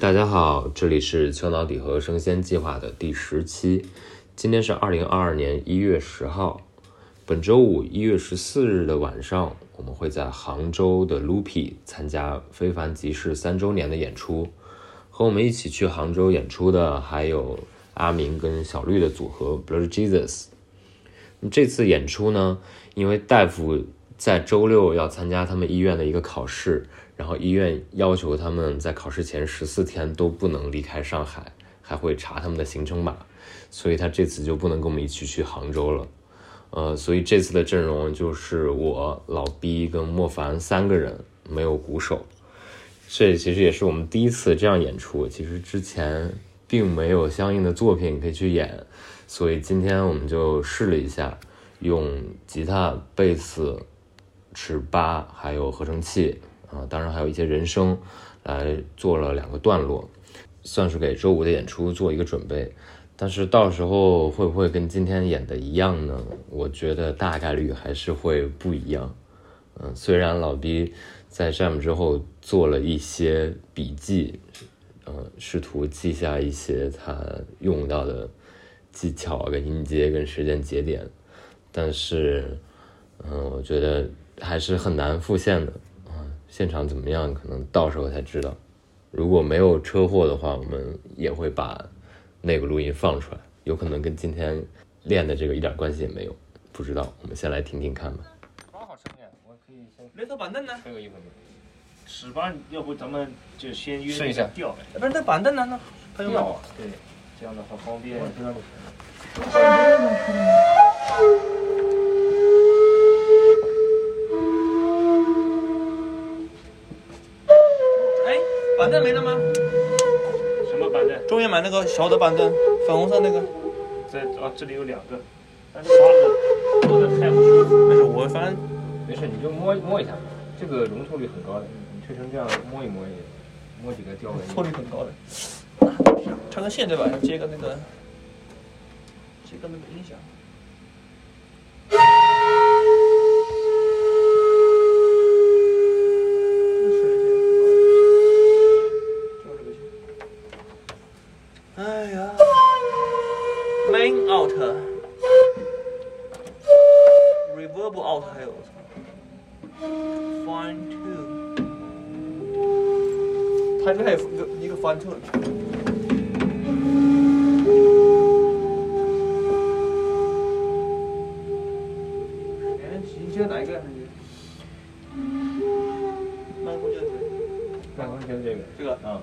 大家好，这里是丘脑底核生鲜计划的第十期，今天是二零二二年一月十号，本周五一月十四日的晚上，我们会在杭州的 Loopy 参加非凡集市三周年的演出。和我们一起去杭州演出的还有阿明跟小绿的组合 Blur Jesus。这次演出呢，因为大夫在周六要参加他们医院的一个考试。然后医院要求他们在考试前十四天都不能离开上海，还会查他们的行程码，所以他这次就不能跟我们一起去杭州了。呃，所以这次的阵容就是我老毕跟莫凡三个人，没有鼓手。这其实也是我们第一次这样演出，其实之前并没有相应的作品可以去演，所以今天我们就试了一下，用吉他、贝斯、尺八还有合成器。啊，当然还有一些人声，来做了两个段落，算是给周五的演出做一个准备。但是到时候会不会跟今天演的一样呢？我觉得大概率还是会不一样。嗯，虽然老毕在 jam 之后做了一些笔记，嗯，试图记下一些他用到的技巧跟音阶跟时间节点，但是，嗯，我觉得还是很难复现的。嗯现场怎么样？可能到时候才知道。如果没有车祸的话，我们也会把那个录音放出来。有可能跟今天练的这个一点关系也没有，不知道。我们先来听听看吧。刚好声呀，我可以先。那套板凳呢？还有一分钟。尺八，要不咱们就先约试一下调。不是那板凳呢？那调啊，对，这样的话方便。板凳没了吗？中间买那个小的板凳，粉红色那个。在啊，这里有两个，但是这个坐的太不舒服。没事，我反正没事，你就摸摸一下，这个容错率很高的，你推成这样摸一摸也摸几个掉纹。错率很高的。插根线对吧？要接个那个，接个那个音响。你用啊。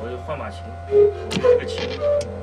我就换把琴，这个琴。